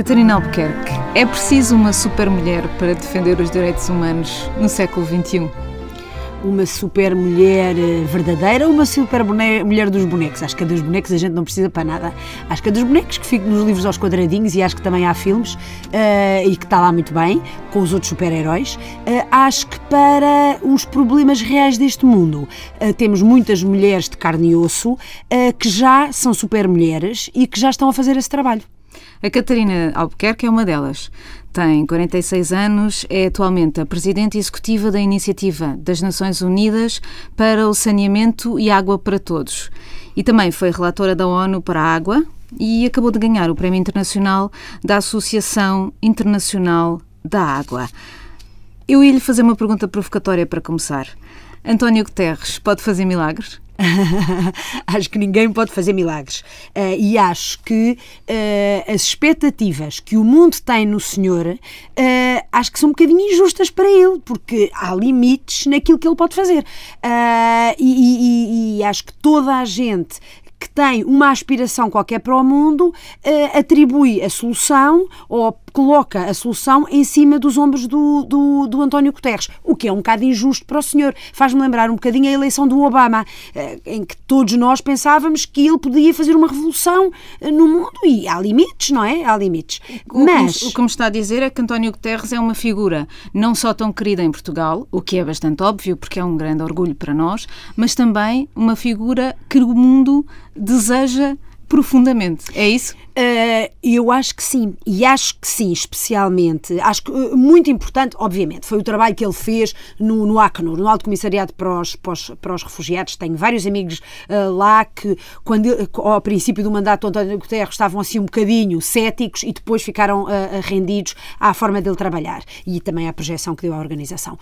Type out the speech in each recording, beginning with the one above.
Catarina Albuquerque, é preciso uma super mulher para defender os direitos humanos no século XXI? Uma super mulher eh, verdadeira ou uma super mulher dos bonecos? Acho que a dos bonecos a gente não precisa para nada. Acho que a dos bonecos que fica nos livros aos quadradinhos e acho que também há filmes uh, e que está lá muito bem com os outros super-heróis. Uh, acho que para os problemas reais deste mundo uh, temos muitas mulheres de carne e osso que já são super mulheres e que já estão a fazer esse trabalho. A Catarina Albuquerque é uma delas. Tem 46 anos, é atualmente a presidente executiva da Iniciativa das Nações Unidas para o Saneamento e Água para Todos. E também foi relatora da ONU para a Água e acabou de ganhar o Prémio Internacional da Associação Internacional da Água. Eu ia lhe fazer uma pergunta provocatória para começar. António Guterres pode fazer milagres? acho que ninguém pode fazer milagres. Uh, e acho que uh, as expectativas que o mundo tem no Senhor, uh, acho que são um bocadinho injustas para ele, porque há limites naquilo que ele pode fazer. E, e, e, acho que toda a gente que tem uma aspiração qualquer para o mundo atribui a solução ou coloca a solução em cima dos ombros do, do, do António Guterres, o que é um bocado injusto para o senhor. Faz-me lembrar um bocadinho a eleição do Obama, eh, em que todos nós pensávamos que ele podia fazer uma revolução eh, no mundo e há limites, não é? Há limites. O, Mas... o que me está a dizer é que António Guterres é uma figura não só tão querida em Portugal, o que é bastante óbvio porque é um grande orgulho para nós, mas também uma figura que o mundo deseja profundamente. É isso? Uh, eu acho que sim, e acho que sim, especialmente. Acho que uh, muito importante, obviamente, foi o trabalho que ele fez no, no Acnur, no Alto Comissariado para os, para os, para os Refugiados. Tenho vários amigos uh, lá que, quando, ao princípio do mandato do António Guterres, estavam assim um bocadinho céticos e depois ficaram rendidos à forma dele trabalhar e também à projeção que deu à organização,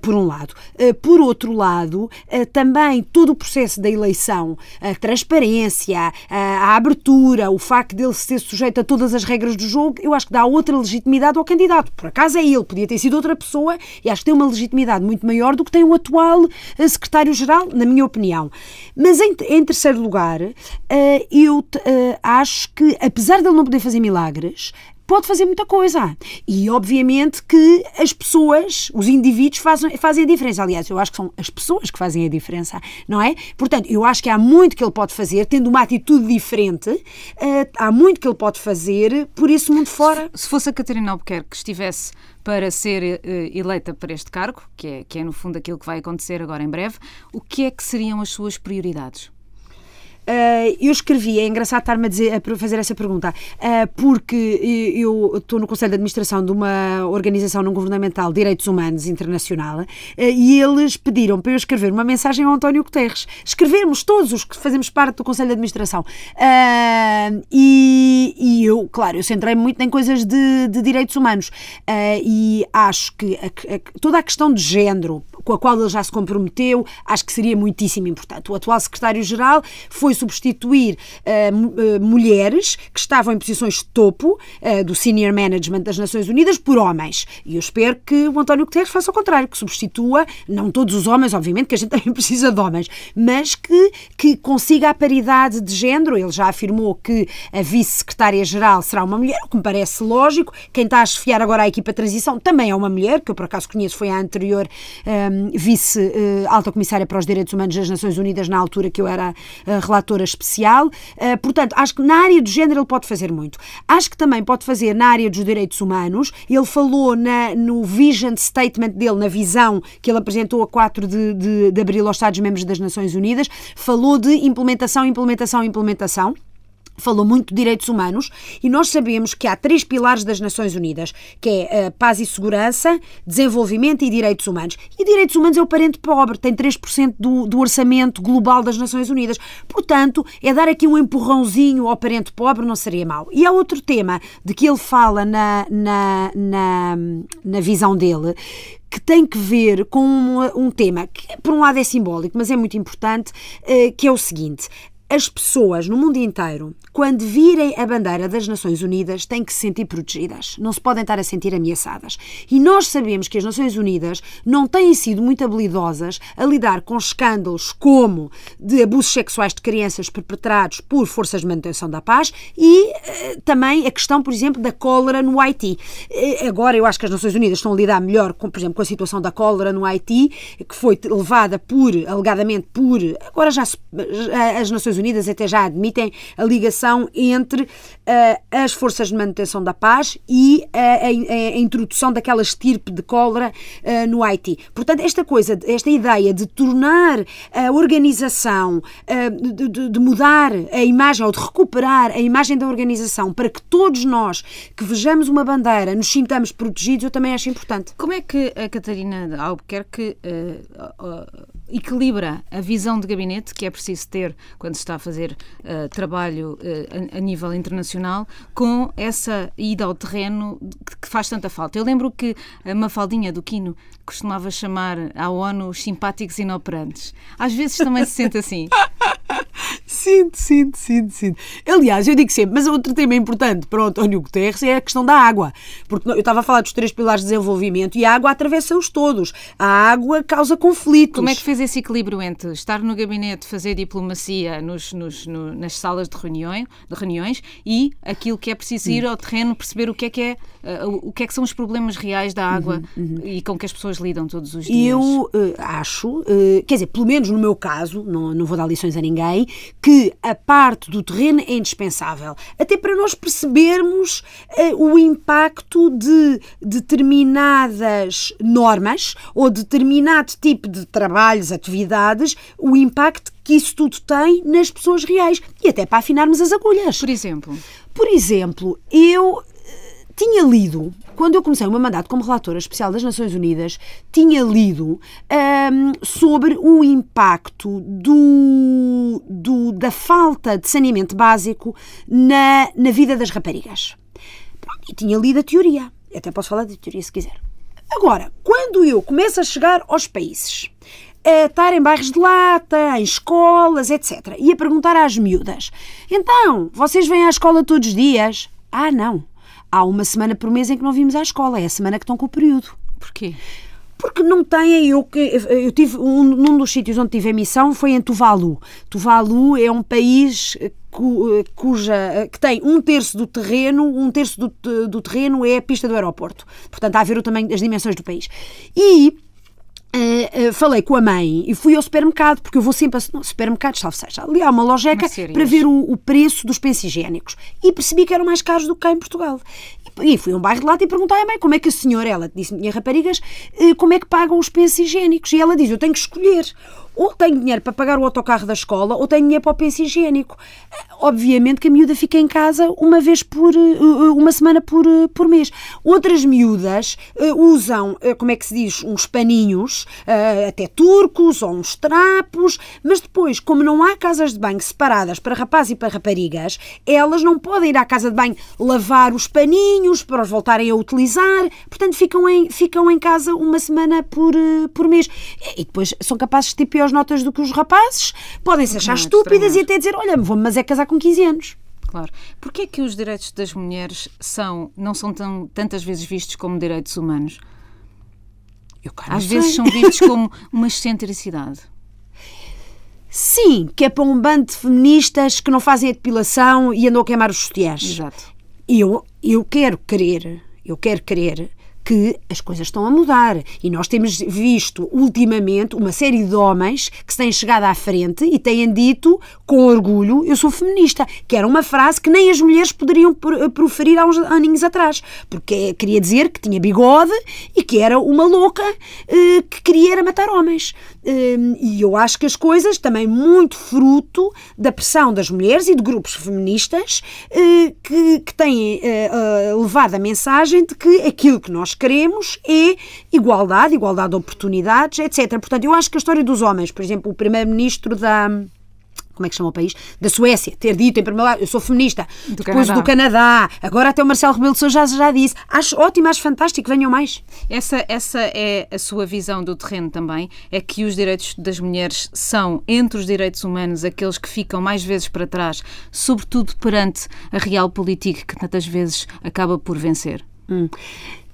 por um lado. por outro lado, também todo o processo da eleição, a transparência, a abertura, o facto de ele ser sujeito a todas as regras do jogo, eu acho que dá outra legitimidade ao candidato. Por acaso é ele, podia ter sido outra pessoa e acho que tem uma legitimidade muito maior do que tem o atual eh, secretário-geral, na minha opinião. Mas em, em terceiro lugar, eh, eu eh, acho que, apesar de ele não poder fazer milagres, pode fazer muita coisa. E obviamente que as pessoas, os indivíduos fazem, fazem a diferença. Aliás, eu acho que são as pessoas que fazem a diferença, não é? Portanto, eu acho que há muito que ele pode fazer, tendo uma atitude diferente, uh, há muito que ele pode fazer por esse mundo fora. Se fosse a Catarina Albuquerque que estivesse para ser uh, eleita para este cargo, que é, que é no fundo aquilo que vai acontecer agora em breve, o que é que seriam as suas prioridades? Uh, eu escrevi, é engraçado estar-me a, dizer, a fazer essa pergunta, uh, porque eu estou no Conselho de Administração de uma organização não governamental de direitos humanos internacional uh, e eles pediram para eu escrever uma mensagem ao António Guterres. Escrevermos todos os que fazemos parte do Conselho de Administração. E, e, eu, claro, eu centrei-me muito em coisas de, de direitos humanos e acho que a, a, toda a questão de género, com a qual ele já se comprometeu, acho que seria muitíssimo importante. O atual secretário-geral foi substituir uh, mulheres que estavam em posições de topo uh, do senior management das Nações Unidas por homens. E eu espero que o António Guterres faça o contrário, que substitua, não todos os homens, obviamente, que a gente também precisa de homens, mas que, que consiga a paridade de género. Ele já afirmou que a vice-secretária-geral será uma mulher, o que me parece lógico. Quem está a chefiar agora a equipa de transição também é uma mulher, que eu por acaso conheço, foi a anterior um, vice-alta comissária para os direitos humanos das Nações Unidas, na altura que eu era uh, relatora especial. Uh, portanto, acho que na área do género ele pode fazer muito. Acho que também pode fazer na área dos direitos humanos. Ele falou na, no vision statement dele, na visão que ele apresentou a 4 de, de, de abril aos Estados-membros das Nações Unidas, falou de implementação, implementação, implementação falou muito de direitos humanos e nós sabemos que há três pilares das Nações Unidas, que é a paz e segurança, desenvolvimento e direitos humanos. E direitos humanos é o parente pobre, tem 3% do, do orçamento global das Nações Unidas. Portanto, é dar aqui um empurrãozinho ao parente pobre não seria mau. E há outro tema de que ele fala na, na, na, na visão dele, que tem que ver com um, um, tema que, por um lado, é simbólico, mas é muito importante, eh, que é o seguinte: as pessoas no mundo inteiro quando virem a bandeira das Nações Unidas, têm que se sentir protegidas. Não se podem estar a sentir ameaçadas. E nós sabemos que as Nações Unidas não têm sido muito habilidosas a lidar com escândalos como de abusos sexuais de crianças perpetrados por forças de manutenção da paz e eh, também a questão, por exemplo, da cólera no Haiti. Eh, agora eu acho que as Nações Unidas estão a lidar melhor, com, por exemplo, com a situação da cólera no Haiti, que foi levada por, alegadamente por, agora já se, as Nações Unidas até já admitem a ligação entre uh, as forças de manutenção da paz e a, a, a introdução daquela estirpe de cólera uh, no Haiti. Portanto, esta coisa, esta ideia de tornar a organização, de, de, de mudar a imagem ou de recuperar a imagem da organização para que todos nós que vejamos uma bandeira nos sintamos protegidos, eu também acho importante. Como é que a Catarina Albuquerque equilibra a visão de gabinete que é preciso ter quando se está a fazer trabalho a, a, nível internacional com essa ida ao terreno que faz tanta falta? Eu lembro que a Mafaldinha do Quino costumava chamar à ONU os simpáticos inoperantes. Às vezes também se sente assim. Sinto, sinto, sinto, sinto. Aliás, eu digo sempre, mas outro tema importante para o António Guterres é a questão da água. Porque eu estava a falar dos três pilares de desenvolvimento e a água atravessa-os todos. A água causa conflitos. Como é que fez esse equilíbrio entre estar no gabinete, fazer diplomacia nos, nos, no, nas salas de, reunião, de reuniões e aquilo que é preciso ir ao terreno, perceber o que é que, é, uh, o que, é que são os problemas reais da água uhum, uhum. e com que as pessoas lidam todos os dias? Eu uh, acho, uh, quer dizer, pelo menos no meu caso, não, não vou dar lições a ninguém, que a parte do terreno é indispensável, até para nós percebermos uh, o impacto de determinadas normas ou determinado tipo de trabalhos, atividades, o impacto que isso tudo tem nas pessoas reais e até para afinarmos as agulhas. Por exemplo? Por exemplo, eu tinha lido, quando eu comecei o meu mandato como relatora especial das Nações Unidas, tinha lido um, sobre o impacto do, do, da falta de saneamento básico na, na vida das raparigas. E tinha lido a teoria. Eu até posso falar da teoria se quiser. Agora, quando eu começo a chegar aos países, a estar em bairros de lata, em escolas, etc. E a perguntar às miúdas: então, vocês vêm à escola todos os dias? Ah, não há uma semana por mês em que não vimos à escola, é a semana que estão com o período. Porquê? Porque não têm, eu, eu tive, um, num dos sítios onde tive a missão foi em Tuvalu. Tuvalu é um país cuja, que tem um terço do terreno, um terço do, do terreno é a pista do aeroporto. Portanto, há a ver o tamanho, as dimensões do país. E Uh, uh, falei com a mãe e fui ao supermercado, porque eu vou sempre a supermercados, salve seja. Ali há uma lojeca para ver o, o, preço dos pensos higiênicos. E percebi que eram mais caros do que cá em Portugal. E, e fui a um bairro de lá e perguntei à mãe como é que a senhora, ela disse-me, minha raparigas, uh, como é que pagam os pensos higiênicos? E ela diz, eu tenho que escolher ou tenho dinheiro para pagar o autocarro da escola ou tenho dinheiro para o penso higiênico. Obviamente que a miúda fica em casa uma vez por eh, eh, uma semana por, eh, por mês. Outras miúdas usam, como é que se diz, uns paninhos, até turcos ou uns trapos, mas depois, como não há casas de banho separadas para rapazes e para raparigas, elas não podem ir à casa de banho lavar os paninhos para os voltarem a utilizar, portanto ficam em, ficam em casa uma semana por, por mês. E depois são capazes de ter pior melhores notas do que os rapazes, podem se achar é estúpidas e até dizer: olha, vou-me mas é casar com 15 anos. Claro. Porquê é que os direitos das mulheres são, não são tão, tantas vezes vistos como direitos humanos? Às sei. vezes são vistos como uma excentricidade. Sim, que é para um bando de feministas que não fazem a depilação e andam a queimar os sutiãs. Exato. Eu, eu quero crer, eu quero crer que as coisas estão a mudar. E nós temos visto ultimamente uma série de homens que se têm chegado à frente e têm dito com orgulho: Eu sou feminista, que era uma frase que nem as mulheres poderiam proferir há uns aninhos atrás, porque queria dizer que tinha bigode e que era uma louca eh, que queria matar homens. Hum, e eu acho que as coisas, também muito fruto da pressão das mulheres e de grupos feministas eh, que, que têm eh, eh, levado a mensagem de que aquilo que nós queremos é igualdade, igualdade de oportunidades, etc. Portanto, eu acho que a história dos homens, por exemplo, o primeiro-ministro da como é que chama o país? Da Suécia, ter dito em primeiro lugar, eu sou feminista, Do depois Canadá. do Canadá, agora até o Marcelo Rebelo de Sousa já, já disse. Acho ótimo, acho fantástico, venham mais. Essa, essa é a sua visão do terreno também, é que os direitos das mulheres são, entre os direitos humanos, aqueles que ficam mais vezes para trás, sobretudo perante a real política que tantas vezes acaba por vencer. Hum.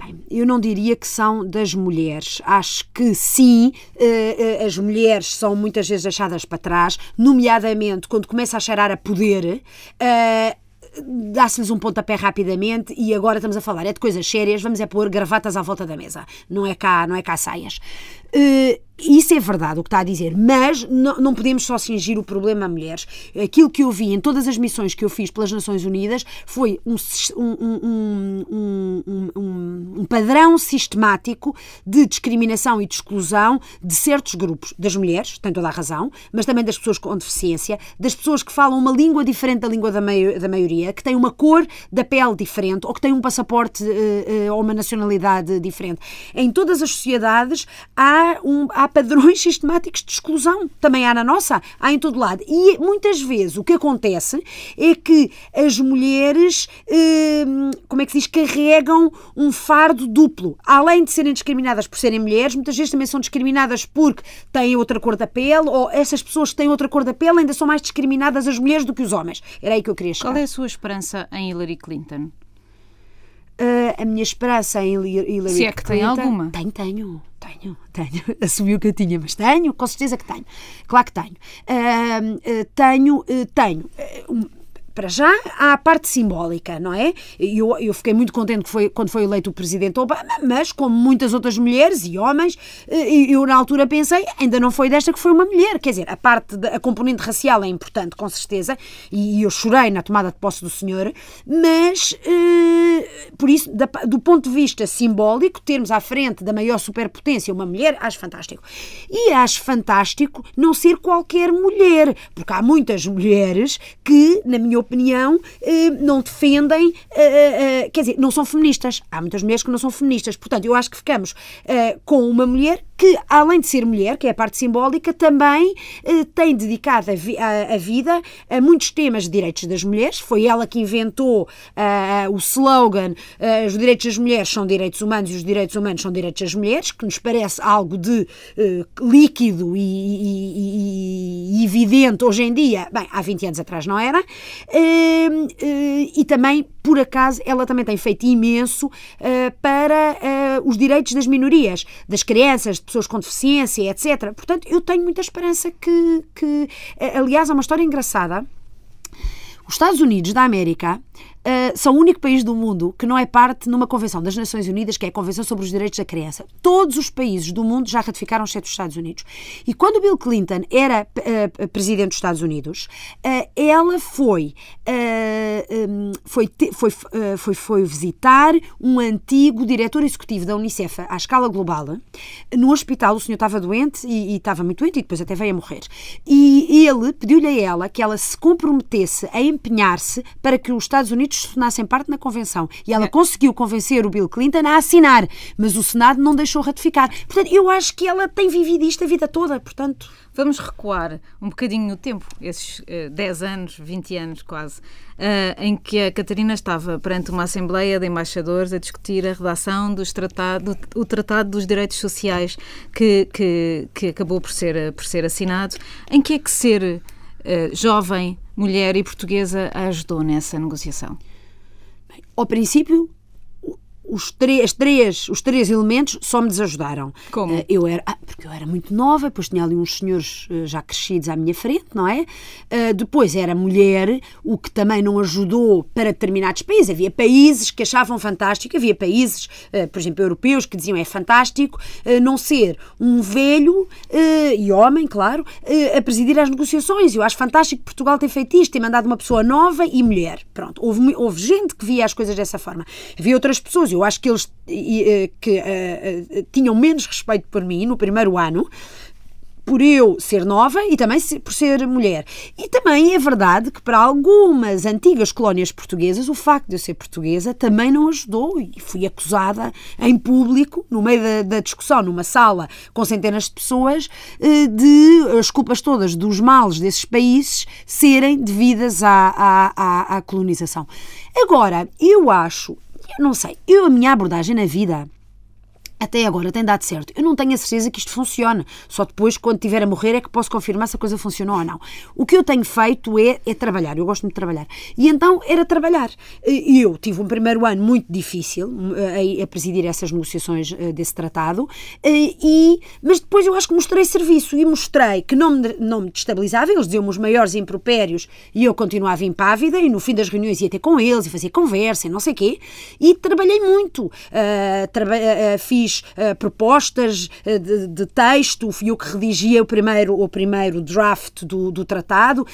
Bem, eu não diria que são das mulheres. Acho que sim, eh, eh, as mulheres são muitas vezes deixadas para trás, nomeadamente quando começa a cheirar a poder. eh, Dá-se-lhes um pontapé rapidamente e agora estamos a falar é de coisas sérias, vamos é pôr gravatas à volta da mesa, não é cá, não é cá saias. Eh, é verdade o que está a dizer, mas não, não podemos só cingir o problema a mulheres. Aquilo que eu vi em todas as missões que eu fiz pelas Nações Unidas foi um, um- um- um- padrão sistemático de discriminação e de exclusão de certos grupos, das mulheres, tem toda a razão, mas também das pessoas com deficiência, das pessoas que falam uma língua diferente da língua da, da maioria, que têm uma cor da pele diferente ou que têm um passaporte eh, eh, ou uma nacionalidade diferente. Em todas as sociedades há, um, há padrões sistemáticos de exclusão. Também há na nossa, há em todo lado. E muitas vezes o que acontece é que as mulheres, eh, como é que se diz, carregam um fardo duplo. Além de serem discriminadas por serem mulheres, muitas vezes também são discriminadas porque têm outra cor da pele, ou essas pessoas que têm outra cor da pele ainda são mais discriminadas as mulheres do que os homens. Era aí que eu queria chegar. Qual é a sua esperança em Hillary Clinton? Uh, a minha esperança em Hillary Hillary Se é que tem Clinton- alguma. Tenho, tenho, tenho, tenho. Assumiu que eu tinha, mas tenho, com certeza que tenho. Claro que tenho. Uh, uh, tenho, uh, tenho. Uh, um- para já há a parte simbólica, não é? Eu, eu fiquei muito contente que foi, quando foi eleito o presidente Obama, mas como muitas outras mulheres e homens, eh, eu na altura pensei, ainda não foi desta que foi uma mulher. Quer dizer, a parte a componente racial é importante, com certeza, e eu chorei na tomada de posse do senhor, mas eh, por isso, da- do ponto de vista simbólico, termos à frente da maior superpotência uma mulher, acho fantástico. E acho fantástico não ser qualquer mulher, porque há muitas mulheres que, na minha opinião, eh, não defendem, eh, eh, quer dizer, não são feministas. Há muitas mulheres que não são feministas. Portanto, eu acho que ficamos com uma mulher que, além de ser mulher, que é a parte simbólica, também eh, tem dedicado a, vi- a- a vida a muitos temas de direitos das mulheres. Foi ela que inventou ah, o slogan ah, os direitos das mulheres são direitos humanos e os direitos humanos são direitos das mulheres, que nos parece algo de eh, líquido e, e- e- evidente hoje em dia. Bem, há 20 anos atrás não era. Eh, eh, e também, por acaso, ela também tem feito imenso para os direitos das minorias, das crianças, pessoas com deficiência, etc. Portanto, eu tenho muita esperança que, que eh, aliás, há uma história engraçada. Os Estados Unidos da América uh, são o único país do mundo que não é parte numa convenção das Nações Unidas, que é a Convenção sobre os Direitos da Criança. Todos os países do mundo já ratificaram, exceto os Estados Unidos. E quando Bill Clinton era uh, presidente dos Estados Unidos, uh, ela foi, um, foi, te, foi, foi, foi visitar um antigo diretor executivo da Unicef à escala global. No hospital, o senhor estava doente e, e estava muito doente e depois até veio a morrer. E ele pediu-lhe a ela que ela se comprometesse a empenhar-se para que os Estados Unidos se tornassem parte na convenção. E ela é. conseguiu convencer o Bill Clinton a assinar, mas o Senado não deixou ratificar. Portanto, eu acho que ela tem vivido isto a vida toda, portanto... Vamos recuar um bocadinho no tempo, esses uh, 10 anos, 20 anos quase, uh, em que a Catarina estava perante uma Assembleia de Embaixadores a discutir a redação dos tratado, o Tratado dos Direitos Sociais que, que, que acabou por ser, por ser assinado. Em que é que ser uh, jovem, mulher e portuguesa ajudou nessa negociação? Bem, ao princípio, os três, três, os três elementos só me desajudaram. Como? Uh, eu era, ah, porque eu era muito nova, depois tinha ali uns senhores uh, já crescidos à minha frente, não é? Uh, depois era mulher, o que também não ajudou para determinados países. Havia países que achavam fantástico, havia países, por exemplo, europeus, que diziam é fantástico não ser um velho e homem, claro, a presidir as negociações. Eu acho fantástico que Portugal tem feito isto, tem mandado uma pessoa nova e mulher. Pronto, houve, houve gente que via as coisas dessa forma. Havia outras pessoas, eu acho que eles que uh, tinham menos respeito por mim no primeiro ano, por eu ser nova e também por ser mulher. E também é verdade que para algumas antigas colónias portuguesas o facto de eu ser portuguesa também não ajudou e fui acusada em público, no meio da, da discussão, numa sala com centenas de pessoas, eh, de as culpas todas dos males desses países serem devidas à, à, à, à colonização. Agora, eu acho, eu não sei, eu a minha abordagem na vida até agora tem dado certo. Eu não tenho a certeza que isto funcione. Só depois, quando tiver a morrer, é que posso confirmar se a coisa funcionou ou não. O que eu tenho feito é, é trabalhar. Eu gosto muito de trabalhar. E então era trabalhar. Eu tive um primeiro ano muito difícil eh, a, a presidir essas negociações eh, desse tratado, eh, e, mas depois eu acho que mostrei serviço e mostrei que não me, não me destabilizava. Eles diziam-me os maiores impropérios e eu continuava impávida. E no fim das reuniões ia ter com eles e fazia conversa e não sei o quê. E trabalhei muito. Uh, traba uh, fiz fiz uh, propostas uh, de, de, texto, fui eu que redigia o primeiro, o primeiro draft do, do tratado, uh,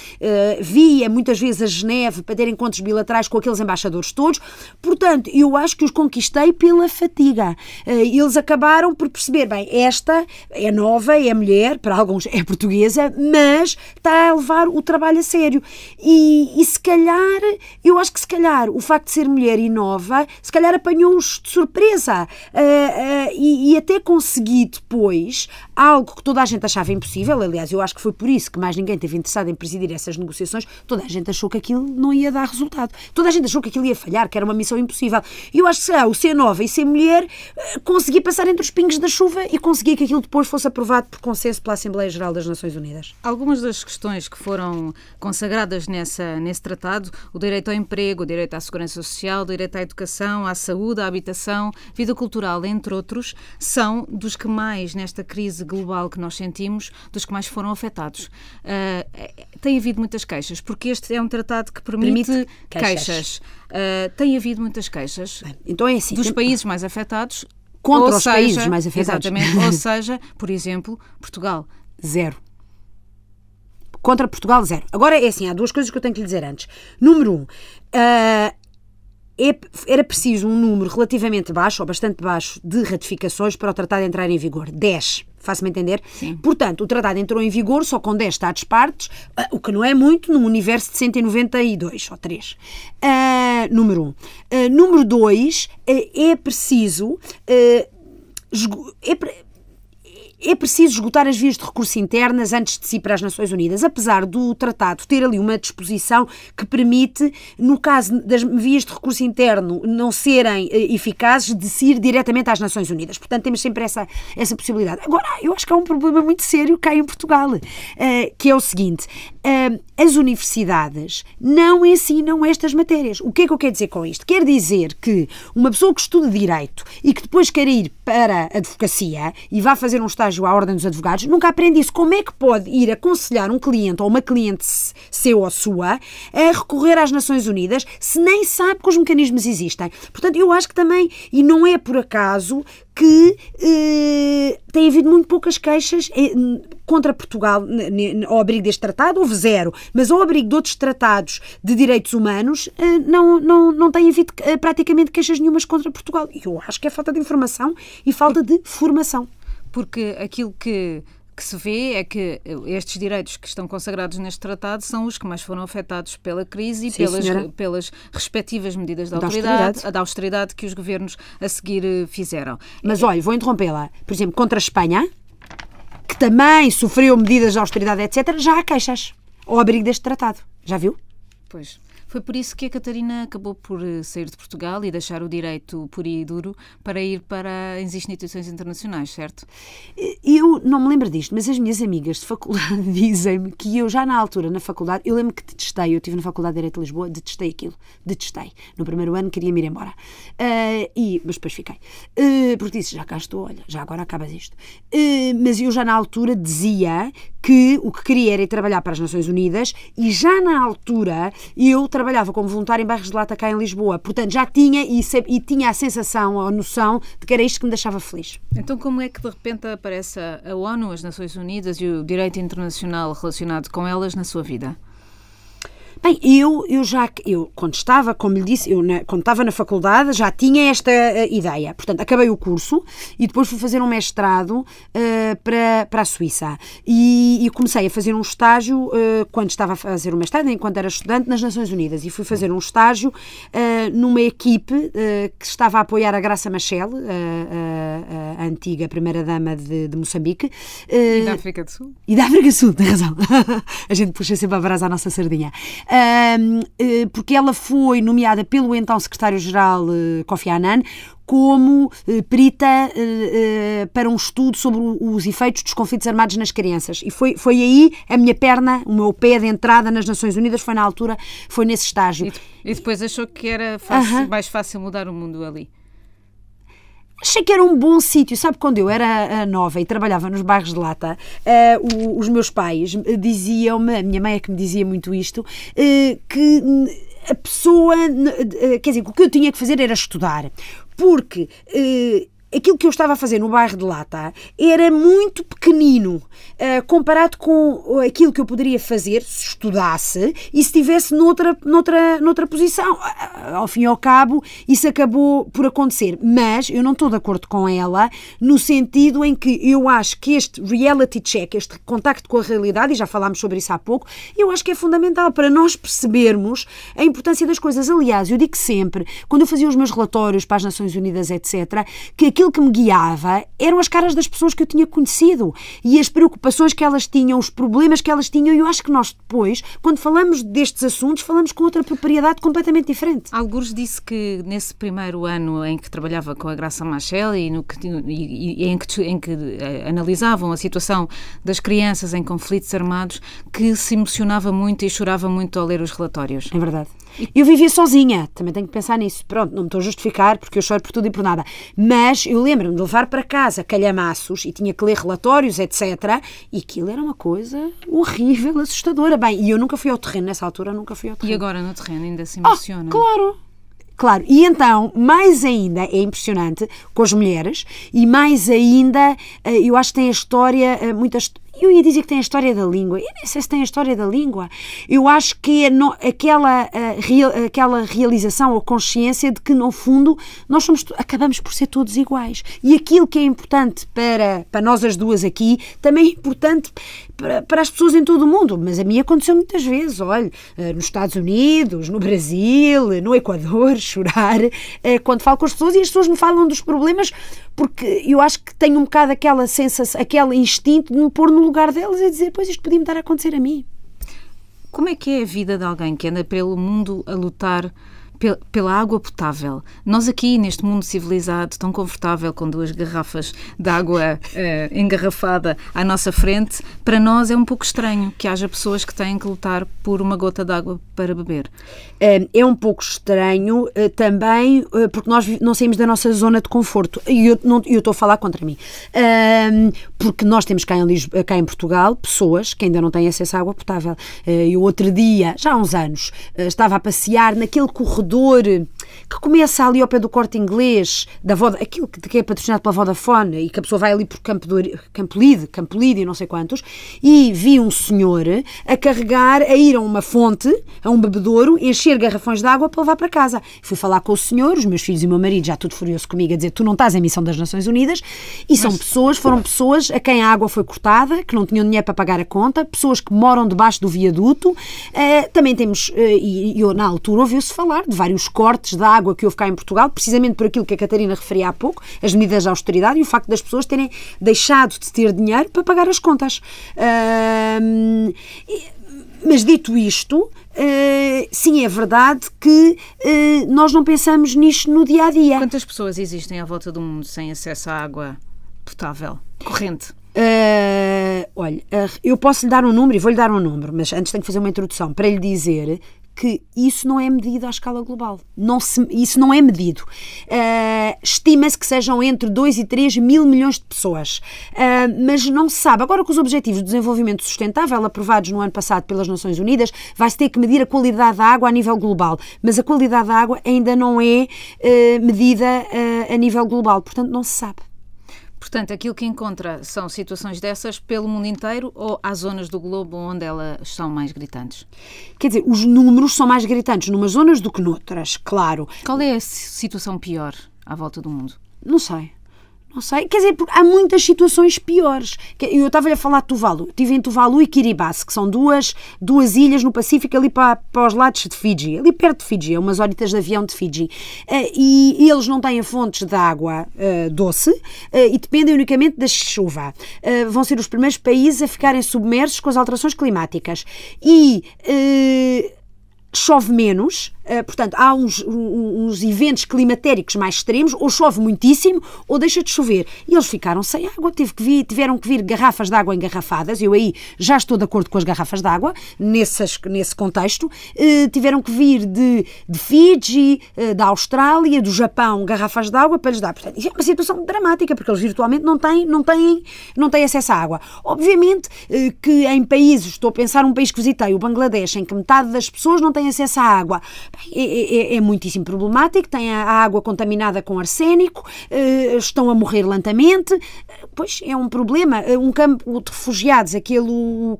via muitas vezes a Geneve para ter encontros bilaterais com aqueles embaixadores todos. Portanto, eu acho que os conquistei pela fatiga. eles acabaram por perceber, bem, esta é nova, é mulher, para alguns é portuguesa, mas está a levar o trabalho a sério. E, e se calhar, eu acho que se calhar o facto de ser mulher e nova, se calhar apanhou-os de surpresa. Uh, e, e, até consegui depois algo que toda a gente achava impossível. Aliás, eu acho que foi por isso que mais ninguém teve interessado em presidir essas negociações. Toda a gente achou que aquilo não ia dar resultado. Toda a gente achou que aquilo ia falhar, que era uma missão impossível. E eu acho que será o ser nova e ser mulher eh, consegui passar entre os pingos da chuva e consegui que aquilo depois fosse aprovado por consenso pela Assembleia Geral das Nações Unidas. Algumas das questões que foram consagradas nessa, nesse tratado, o direito ao emprego, o direito à segurança social, o direito à educação, à saúde, à habitação, vida cultural, entre outros outros são dos que mais, nesta crise global que nós sentimos, dos que mais foram afetados. Uh, tem havido muitas queixas, porque este é um tratado que permite, permite queixas. queixas. Uh, tem havido muitas queixas Bem, então é assim, dos tem... países mais afetados. Contra os seja, países mais afetados. Exatamente. ou seja, por exemplo, Portugal. Zero. Contra Portugal, zero. Agora é assim, há duas coisas que eu tenho que lhe dizer antes. Número um, uh, era preciso um número relativamente baixo, ou bastante baixo, de ratificações para o tratado entrar em vigor. 10. Faço-me entender? Sim. Portanto, o tratado entrou em vigor só com 10 Estados-partes, ah, o que não é muito num universo de 192 ou 3. Uh, ah, número 1. Um. Uh, número 2, uh, é preciso. É, é preciso esgotar as vias de recurso internas antes de se ir para as Nações Unidas, apesar do tratado ter ali uma disposição que permite, no caso das vias de recurso interno não serem eh, eficazes, de se ir diretamente às Nações Unidas. Portanto, temos sempre essa, essa possibilidade. Agora, eu acho que há um problema muito sério cá em Portugal, uh, que é o seguinte: as universidades não ensinam estas matérias. O que é que eu quero dizer com isto? Quer dizer que uma pessoa que estuda Direito e que depois quer ir para a advocacia e vá fazer um estágio à Ordem dos Advogados, nunca aprende isso. Como é que pode ir aconselhar um cliente ou uma cliente seu ou sua a recorrer às Nações Unidas se nem sabe que os mecanismos existem? Portanto, eu acho que também, e não é por acaso que eh, tem havido muito poucas queixas eh, contra Portugal ao abrigo deste tratado, houve zero, mas ao abrigo de outros tratados de direitos humanos eh, não, não, não tem havido eh, praticamente queixas nenhumas contra Portugal. E eu acho que é falta de informação e falta de formação. Porque aquilo que que se vê é que estes direitos que estão consagrados neste tratado são os que mais foram afetados pela crise e Sim, pelas, pelas respectivas medidas da, da autoridade, austeridade. da austeridade que os governos a seguir eh, fizeram. Mas olha, vou interrompê-la. Por exemplo, contra a Espanha, que também sofreu medidas de austeridade, etc., já há queixas ao abrigo deste tratado. Já viu? Pois. Foi por isso que a Catarina acabou por eh, sair de Portugal e deixar o direito puro e duro para ir para as instituições internacionais, certo? Eu não me lembro disto, mas as minhas amigas de faculdade dizem-me que eu já na altura, na faculdade, eu lembro que detestei, eu estive na Faculdade de Direito de Lisboa, detestei aquilo, detestei. No primeiro ano queria-me ir embora. Uh, e, mas depois fiquei. Uh, porque disse, já cá estou, olha, já agora acabas isto. Uh, mas eu já na altura dizia que o que queria era ir trabalhar para as Nações Unidas e já na altura eu trabalhava como voluntário em bairros de lata cá em Lisboa. Portanto, já tinha e, e tinha a sensação, a noção de que era isto que me deixava feliz. Então, como é que de repente aparece a ONU, as Nações Unidas e o direito internacional relacionado com elas na sua vida? Bem, eu, eu já, eu, quando estava, como lhe disse, eu na, quando estava na faculdade já tinha esta uh, ideia. Portanto, acabei o curso e depois fui fazer um mestrado uh, para, para a Suíça. E, e, comecei a fazer um estágio, uh, quando estava a fazer o mestrado, enquanto era estudante, nas Nações Unidas. E fui fazer um estágio numa equipe que estava a apoiar a Graça Machel, a antiga primeira-dama de, de, Moçambique. e da África do Sul. E da África do Sul, tem razão. a gente puxa sempre a brasa à nossa sardinha. Eh, porque ela foi nomeada pelo então secretário-geral eh, Kofi Annan como eh, perita para um estudo sobre os efeitos dos conflitos armados nas crianças. E foi, foi aí a minha perna, o meu pé de entrada nas Nações Unidas, foi na altura, foi nesse estágio. E, e depois achou que era fácil, uh -huh. mais fácil mudar o mundo ali? Achei que era um bom sítio. Sabe, quando eu era nova e trabalhava nos bairros de lata, uh, os meus pais diziam-me, a minha mãe é que me dizia muito isto, uh, que a pessoa, uh, quer dizer, o que eu tinha que fazer era estudar. Porque aquilo que eu estava a fazer no bairro de Lata era muito pequenino uh, comparado com aquilo que eu poderia fazer se estudasse e se estivesse noutra, noutra, noutra posição. Uh, ao fim e ao cabo, isso acabou por acontecer. Mas eu não estou de acordo com ela no sentido em que eu acho que este reality check, este contacto com a realidade, e já falámos sobre isso há pouco, eu acho que é fundamental para nós percebermos a importância das coisas. Aliás, eu digo sempre, quando eu fazia os meus relatórios para as Nações Unidas, etc., que aquilo que me guiava eram as caras das pessoas que eu tinha conhecido e as preocupações que elas tinham, os problemas que elas tinham. E eu acho que nós depois, quando falamos destes assuntos, falamos com outra propriedade completamente diferente. Alguns disse que nesse primeiro ano em que trabalhava com a Graça Machel e, no que, e, e em, que, em que uh, analisavam a situação das crianças em conflitos armados, que se emocionava muito e chorava muito ao ler os relatórios. É verdade. Eu vivia sozinha, também tenho que pensar nisso. Pronto, não me estou a justificar porque eu choro por tudo e por nada. Mas eu lembro-me de levar para casa calhamaços e tinha que ler relatórios, etc. E aquilo era uma coisa horrível, assustadora. Bem, e eu nunca fui ao terreno nessa altura, nunca fui ao terreno. E agora no terreno ainda se emociona? Oh, claro, Claro, e então, mais ainda é impressionante com as mulheres, e mais ainda, eh, eu acho que tem a história, eh, muitas eu ia dizer que tem a história da língua. Eu nem sei se tem a história da língua. Eu acho que é no, aquela, uh, real, aquela realização ou consciência de que, no fundo, nós somos, acabamos por ser todos iguais. E aquilo que é importante para, para nós as duas aqui, também é importante para, para as pessoas em todo o mundo. Mas a mim aconteceu muitas vezes. Olha, uh, nos Estados Unidos, no Brasil, no Equador, chorar uh, quando falo com as pessoas e as pessoas me falam dos problemas porque eu acho que tenho um bocado aquela sensação, aquele instinto de me pôr no lugar delas e dizer, pois isto podia me estar a acontecer a mim. Como é que é a vida de alguém que anda pelo mundo a lutar pela água potável. Nós aqui, neste mundo civilizado, tão confortável, com duas garrafas de água uh, engarrafada à nossa frente, para nós é um pouco estranho que haja pessoas que têm que lutar por uma gota de água para beber. É, é um pouco estranho uh, também porque nós não saímos da nossa zona de conforto. E eu, não, eu estou a falar contra mim. porque nós temos cá em, Lisboa, cá em Portugal pessoas que ainda não têm acesso à água potável. eu outro dia, já há uns anos, estava a passear naquele corredor que começa ali ao pé do corte inglês, da Voda, aquilo que é patrocinado pela Vodafone e que a pessoa vai ali por Campo, do, Campo Lide, Campo Lide e não sei quantos, e vi um senhor a carregar, a ir a uma fonte, a um bebedouro, encher garrafões de água para levar para casa. Fui falar com o senhor, os meus filhos e o meu marido já tudo furioso comigo a dizer tu não estás em missão das Nações Unidas e Mas... são pessoas, foram pessoas a quem a água foi cortada, que não tinham dinheiro para pagar a conta, pessoas que moram debaixo do viaduto. Uh, também temos, uh, e, eu na altura ouviu-se falar de vários cortes de água que houve cá em Portugal, precisamente por aquilo que a Catarina referia há pouco, as medidas de austeridade e o facto das pessoas terem deixado de ter dinheiro para pagar as contas. Uh, mas dito isto, uh, sim, é verdade que uh, nós não pensamos nisto no dia a dia. Quantas pessoas existem à volta do mundo sem acesso à água potável, corrente? Uh, olha, eu posso lhe dar um número e vou-lhe dar um número, mas antes tenho que fazer uma introdução para lhe dizer que isso não é medido à escala global. Não se, isso não é medido. Uh, Estima-se que sejam entre 2 e 3 mil milhões de pessoas, uh, mas não se sabe. Agora, com os Objetivos de Desenvolvimento Sustentável aprovados no ano passado pelas Nações Unidas, vai-se ter que medir a qualidade da água a nível global, mas a qualidade da água ainda não é uh, medida a nível global, portanto, não se sabe. Portanto, aquilo que encontra são situações dessas pelo mundo inteiro ou há zonas do globo onde elas são mais gritantes? Quer dizer, os números são mais gritantes numas zonas do que noutras, claro. Qual é a situação pior à volta do mundo? Não sei. Não sei, quer dizer, há muitas situações piores. Eu estava a falar de Tuvalu. Estive em Tuvalu e Kiribati, que são duas, duas ilhas no Pacífico, ali para, para os lados de Fiji, ali perto de Fiji, é umas horitas de avião de Fiji. Eh, e, eles não têm fontes de água uh, doce uh, e dependem unicamente da chuva. Vão ser os primeiros países a ficarem submersos com as alterações climáticas. E chove menos, eh, portanto, há uns, uns eventos climatéricos mais extremos, ou chove muitíssimo, ou deixa de chover. E eles ficaram sem água, teve que vir, tiveram que vir garrafas de água engarrafadas. Eu aí já estou de acordo com as garrafas de água, nessas, nesse contexto. Eh, tiveram que vir de, de Fiji, eh, da Austrália, do Japão, garrafas de água para lhes dar. Portanto, é uma situação dramática, porque eles virtualmente não têm, não têm, não têm acesso à água. Obviamente que em países, estou a pensar um país que visitei, o Bangladesh, em que metade das pessoas não têm acesso à água é, é, é, é muitíssimo problemático, tem a água contaminada com arsénico, eh, estão a morrer lentamente, pois é um problema. Eh, um campo de refugiados, aquele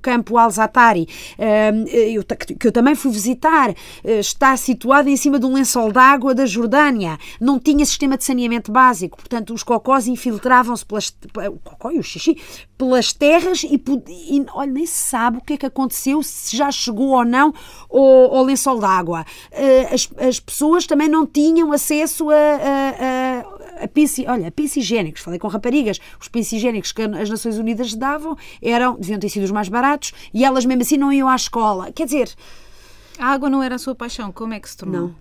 campo Al-Zatari, eh, que eu também fui visitar, está situado em cima de um lençol de água da Jordânia, não tinha sistema de saneamento básico, portanto os cocós infiltravam-se pelas o cocó e o xixi pelas terras e, e olha, nem se sabe o que é que aconteceu, se já chegou ou não ao, ao lençol d'água. Uh, as, as pessoas também não tinham acesso a, a, a, a pince, olha, higiênicos. Falei com raparigas, os pince higiênicos que as Nações Unidas davam eram, deviam ter sido os mais baratos e elas mesmo assim não iam à escola. Quer dizer. A água não era a sua paixão, como é que se tornou?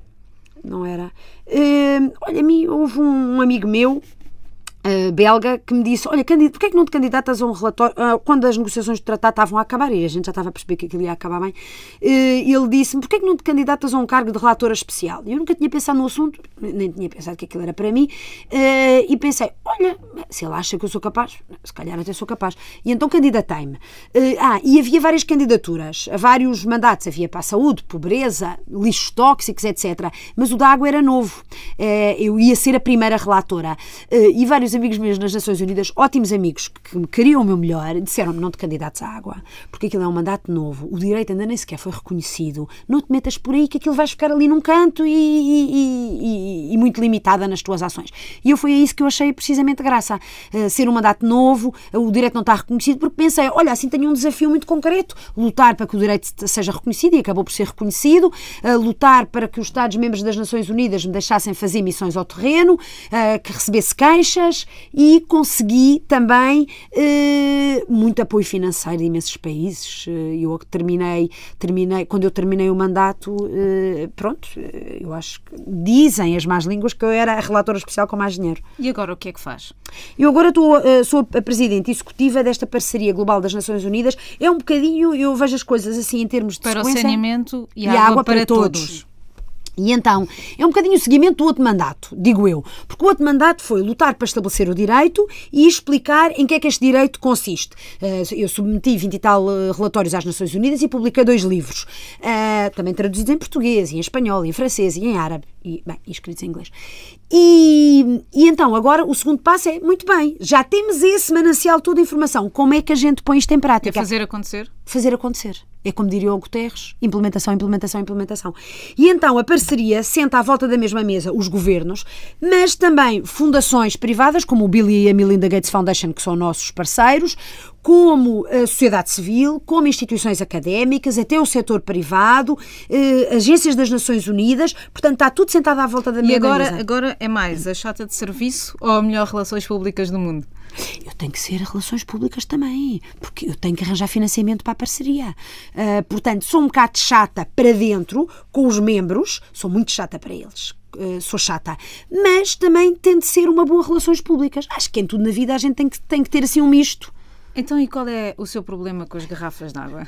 Não, não era. Uh, olha, a mim houve um, um amigo meu uh, belga que me disse: Olha, porquê é que não te candidatas a um relatório? Uh, quando as negociações do tratado estavam a acabar, e a gente já estava a perceber que aquilo ia acabar bem, uh, ele disse-me: Porquê é que não te candidatas a um cargo de relatora especial? Eu nunca tinha pensado no assunto, nem tinha pensado que aquilo era para mim, e pensei: Olha, se ele acha que eu sou capaz, se calhar até sou capaz. E então candidatei-me. ah, e havia várias candidaturas, vários mandatos: havia para a saúde, pobreza, lixos tóxicos, etc. Mas o da água era novo. eu ia ser a primeira relatora. e vários amigos meus nas Nações Unidas, ótimos amigos, que me queriam o meu melhor, disseram-me não te candidates à água, porque aquilo é um mandato novo, o direito ainda nem sequer foi reconhecido, não te metas por aí que aquilo vais ficar ali num canto e, e, e, e muito limitada nas tuas ações. E eu foi a isso que eu achei precisamente graça, uh, ser um mandato novo, o direito não está reconhecido, porque pensei, olha, assim tenho um desafio muito concreto, lutar para que o direito seja reconhecido, e acabou por ser reconhecido, uh, lutar para que os Estados-membros das Nações Unidas me deixassem fazer missões ao terreno, uh, que recebesse queixas, e consegui também eh, muito apoio financeiro de imensos países. Eh, eu terminei, terminei, quando eu terminei o mandato, eh, pronto, eu acho que dizem as más línguas que eu era a relatora especial com mais dinheiro. E agora o que é que faz? Eu agora estou, sou a presidente executiva desta parceria global das Nações Unidas. É um bocadinho, eu vejo as coisas assim em termos de para sequência, o saneamento e, e água, água, para, para todos. todos. E então, é um bocadinho o seguimento do outro mandato, digo eu. Porque o outro mandato foi lutar para estabelecer o direito e explicar em que é que este direito consiste. Eh, eu submeti 20 e tal eh, relatórios às Nações Unidas e publiquei dois livros, eh, também traduzidos em português, em espanhol, em francês e em árabe, e, bem, escritos em inglês. E, e, então, agora o segundo passo é, muito bem, já temos esse manancial toda a informação, como é que a gente põe isto em prática? É fazer acontecer? Fazer acontecer. É como diria o Guterres, implementação, implementação, implementação. E então a parceria senta à volta da mesma mesa os governos, mas também fundações privadas, como o Bill e a Melinda Gates Foundation, que são nossos parceiros, como a sociedade civil, como instituições académicas, até o setor privado, eh, agências das Nações Unidas, portanto está tudo sentado à volta da mesma e agora, mesa. E agora é mais a chata de serviço ou a melhor relações públicas do mundo? Eu tenho que ser relações públicas também, porque eu tenho que arranjar financiamento para a parceria. Uh, portanto, sou um bocado chata para dentro, com os membros, sou muito chata para eles. Uh, sou chata, mas também tem de ser uma boa relações públicas. Acho que em tudo na vida a gente tem que, tem que ter assim um misto. Então, e qual é o seu problema com as garrafas de água?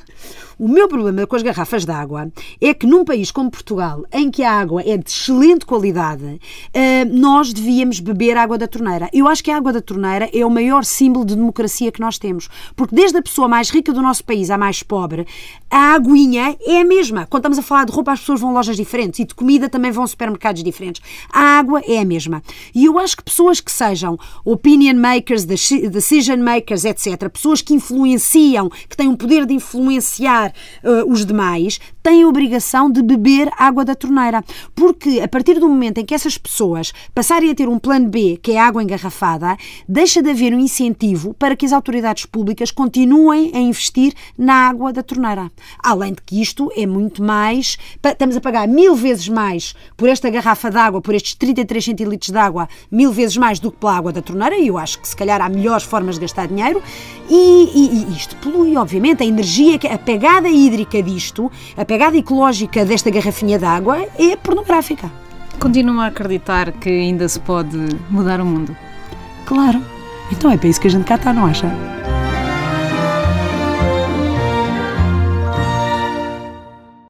O meu problema com as garrafas de água é que num país como Portugal, em que a água é de excelente qualidade, eh, nós devíamos beber água da torneira. Eu acho que a água da torneira é o maior símbolo de democracia que nós temos. Porque desde a pessoa mais rica do nosso país à mais pobre, a aguinha é a mesma. Quando estamos a falar de roupa, as pessoas vão a lojas diferentes e de comida também vão a supermercados diferentes. A água é a mesma. E eu acho que pessoas que sejam opinion makers, decision makers, etc., pessoas que influenciam, que têm o poder de influenciar uh, os demais, têm a obrigação de beber água da torneira. Porque a partir do momento em que essas pessoas passarem a ter um plano B, que é água engarrafada, deixa de haver um incentivo para que as autoridades públicas continuem a investir na água da torneira. Além de que isto é muito mais. Estamos a pagar mil vezes mais por esta garrafa de água, por estes 33 centilitros de água, mil vezes mais do que pela água da torneira, e eu acho que se calhar há melhores formas de gastar dinheiro. E, e, e isto polui, obviamente, a energia, a pegada hídrica disto, a pegada ecológica desta garrafinha de água é pornográfica. Continua a acreditar que ainda se pode mudar o mundo? Claro. Então é para isso que a gente cá está, não acha?